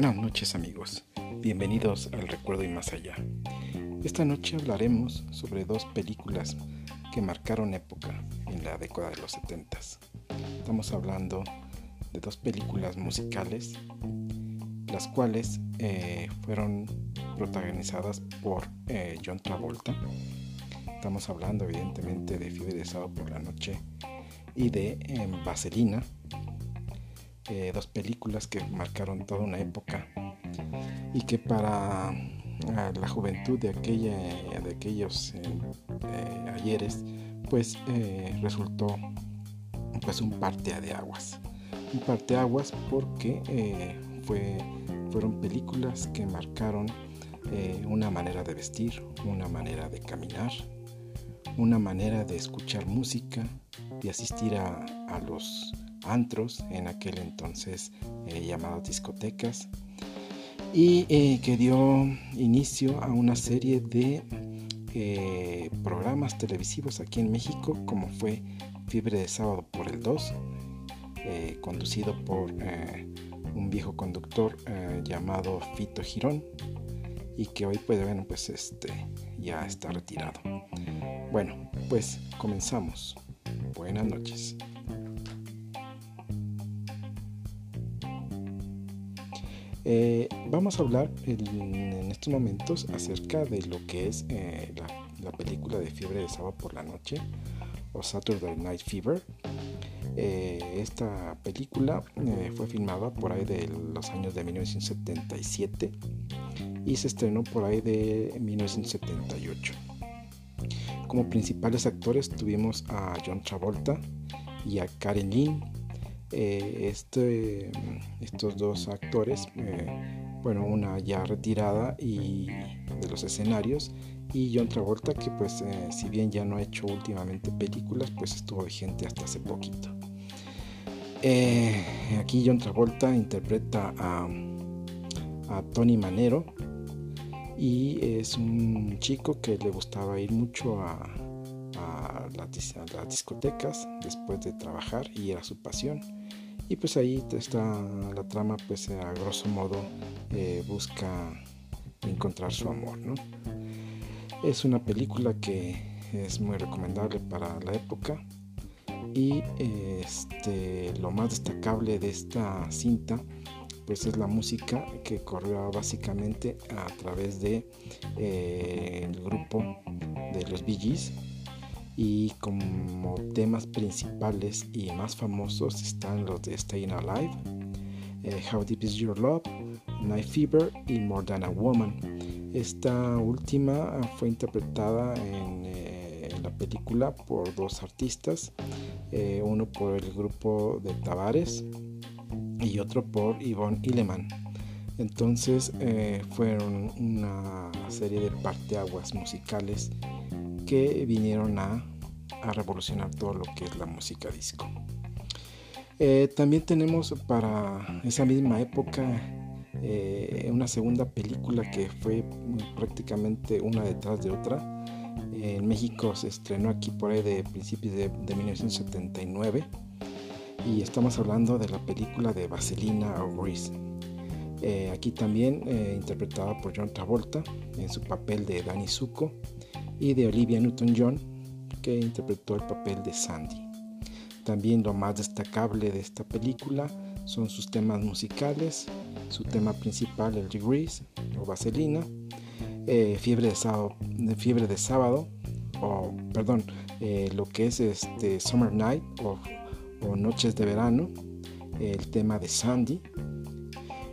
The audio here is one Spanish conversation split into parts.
Buenas noches amigos, bienvenidos al Recuerdo y Más Allá. Esta noche hablaremos sobre dos películas que marcaron época en la década de los 70. Estamos hablando de dos películas musicales, las cuales eh, fueron protagonizadas por eh, John Travolta. Estamos hablando evidentemente de Fiebre de Sábado por la Noche y de em, Vaselina, eh, dos películas que marcaron toda una época y que para la juventud de, aquella, de aquellos eh, ayeres pues eh, resultó pues un parte de aguas un parte aguas porque fue, fueron películas que marcaron una manera de vestir una manera de caminar una manera de escuchar música de asistir a, los antros en aquel entonces eh, llamados discotecas y eh, que dio inicio a una serie de eh, programas televisivos aquí en México como fue Fiebre de Sábado por el 2 conducido por un viejo conductor llamado Fito Girón y que hoy pues pues este ya está retirado. Bueno pues comenzamos. Buenas noches Eh, vamos a hablar en, estos momentos acerca de lo que es eh, la, película de Fiebre de Sábado por la Noche o Saturday Night Fever. Eh, esta película fue filmada por ahí de los años de 1977 y se estrenó por ahí de 1978. Como principales actores tuvimos a John Travolta y a Karen Lynn eh, este, estos dos actores, eh, bueno, una ya retirada y de los escenarios y John Travolta que pues eh, si bien ya no ha hecho últimamente películas, pues estuvo vigente hasta hace poquito. aquí John Travolta interpreta a, a Tony Manero y es un chico que le gustaba ir mucho a, las, discotecas después de trabajar y era su pasión. Y pues ahí está la trama, pues a grosso modo eh, busca encontrar su amor. Es una película que es muy recomendable para la época y este, lo más destacable de esta cinta pues es la música que corrió básicamente a través de eh, el grupo de los Bee Gees y como temas principales y más famosos están los de Staying Alive, eh, How Deep Is Your Love, Night Fever y More Than a Woman. Esta última fue interpretada en, eh, la película por dos artistas, eh, uno por el grupo de Tavares y otro por Yvonne Illeman. Entonces fueron una serie de parteaguas musicales que vinieron a, revolucionar todo lo que es la música disco. Eh, también tenemos para esa misma época eh, una segunda película que fue prácticamente una detrás de otra. en México se estrenó aquí por ahí de principios de, 1979 y estamos hablando de la película de Vaselina o Grease. Eh, aquí también interpretada por John Travolta en su papel de Danny Zuko y de Olivia Newton-John, que interpretó el papel de Sandy. También lo más destacable de esta película son sus temas musicales, su tema principal, el Degrees o Vaselina, eh, fiebre, de sábado, fiebre o perdón, eh, lo que es este Summer Night o, Noches de Verano, el tema de Sandy,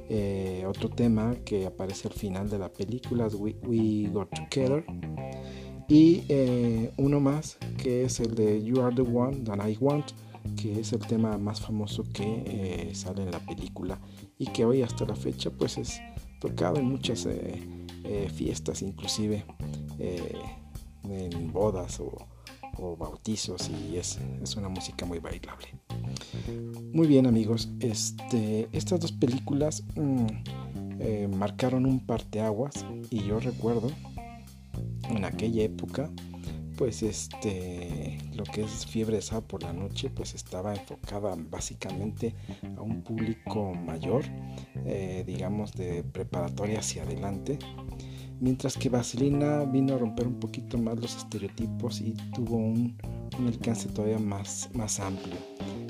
eh, otro tema que aparece al final de la película, We, We Got Together, y eh, uno más que es el de You Are the One That I Want, que es el tema más famoso que eh, sale en la película y que hoy hasta la fecha pues es tocado en muchas eh, fiestas, inclusive en bodas o, bautizos y es, es, una música muy bailable. Muy bien amigos, este, estas dos películas mm, marcaron un parteaguas y yo recuerdo en aquella época pues este lo que es fiebre de sábado por la noche pues estaba enfocada básicamente a un público mayor eh, digamos de preparatoria hacia adelante. Mientras que Vaselina vino a romper un poquito más los estereotipos y tuvo un, alcance todavía más, más amplio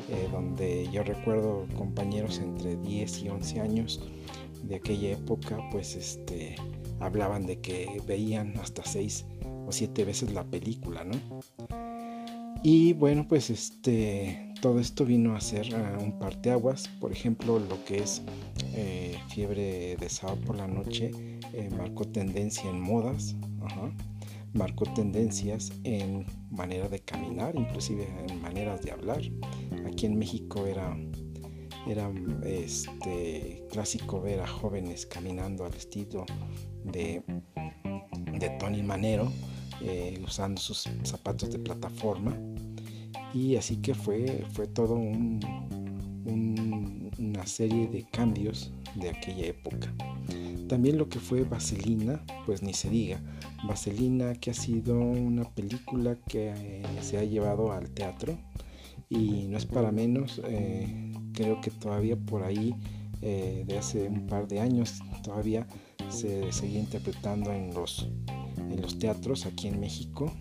eh, donde yo recuerdo compañeros entre 10 y 11 años de aquella época pues este hablaban de que veían hasta 6 o siete veces la película, ¿no? Y bueno, pues este, todo esto vino a ser uh, un parteaguas. Por ejemplo, lo que es eh, Fiebre de sábado por la noche eh, marcó tendencia en modas, marcó tendencias en manera de caminar, inclusive en maneras de hablar. Aquí en México era, era este, clásico ver a jóvenes caminando al estilo de, de Tony Manero eh, usando sus zapatos de plataforma y así que fue, fue todo una serie de cambios de aquella época. También lo que fue Vaselina, pues ni se diga. Vaselina que ha sido una película que eh, se ha llevado al teatro y no es para menos, eh, creo que todavía por ahí de hace un par de años todavía se seguía interpretando en los en los teatros aquí en México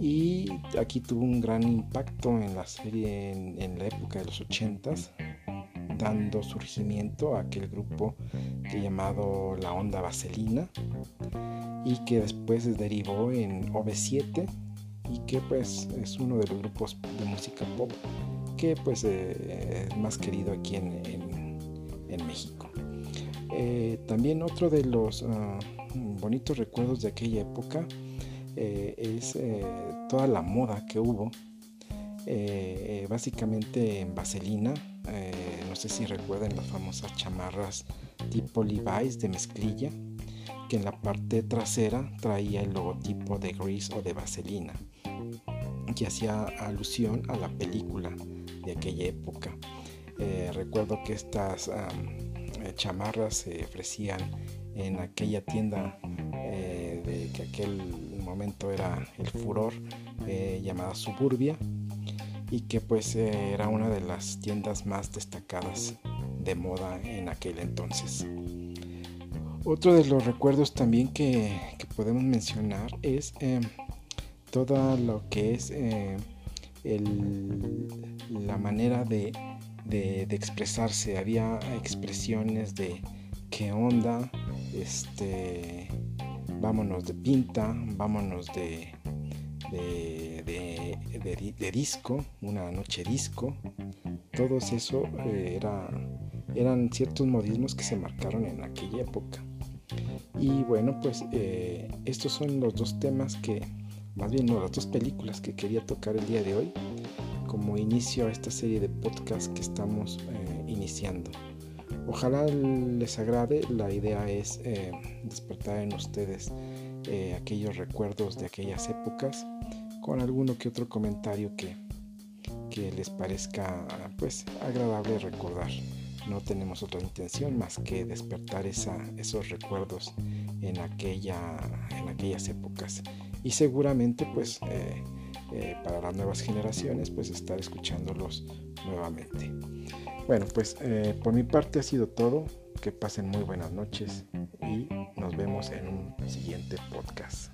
y aquí tuvo un gran impacto en la serie en, la época de los 80s dando surgimiento a aquel grupo que llamado La Onda Vaselina y que después se derivó en OV7 y que pues es uno de los grupos de música pop que pues eh, es más querido aquí en, México. Eh, también otro de los ah, bonitos recuerdos de aquella época eh, es eh, toda la moda que hubo, básicamente en vaselina. no sé si recuerdan las famosas chamarras tipo Levi's de mezclilla, que en la parte trasera traía el logotipo de Grease o de vaselina, que hacía alusión a la película de aquella época. recuerdo que estas chamarras se ofrecían en aquella tienda eh, de que aquel momento era el furor eh, llamada Suburbia y que pues eh, era una de las tiendas más destacadas de moda en aquel entonces. Otro de los recuerdos también que, podemos mencionar es todo lo que es la manera de, de, expresarse. Había expresiones de qué onda, este, vámonos de pinta, vámonos de, de, disco, una noche disco. Todo eso eh, era, eran ciertos modismos que se marcaron en aquella época. Y bueno, pues eh, estos son los dos temas que, más bien no, las dos películas que quería tocar el día de hoy como inicio a esta serie de podcasts que estamos eh, iniciando. Ojalá les agrade, la idea es eh, despertar en ustedes eh, aquellos recuerdos de aquellas épocas con alguno que otro comentario que, que les parezca pues agradable recordar. No tenemos otra intención más que despertar esa, esos recuerdos en, aquella, en aquellas épocas. Y seguramente pues eh, para las nuevas generaciones pues estar escuchándolos nuevamente. Bueno, pues eh, por mi parte ha sido todo. Que pasen muy buenas noches y nos vemos en un siguiente podcast.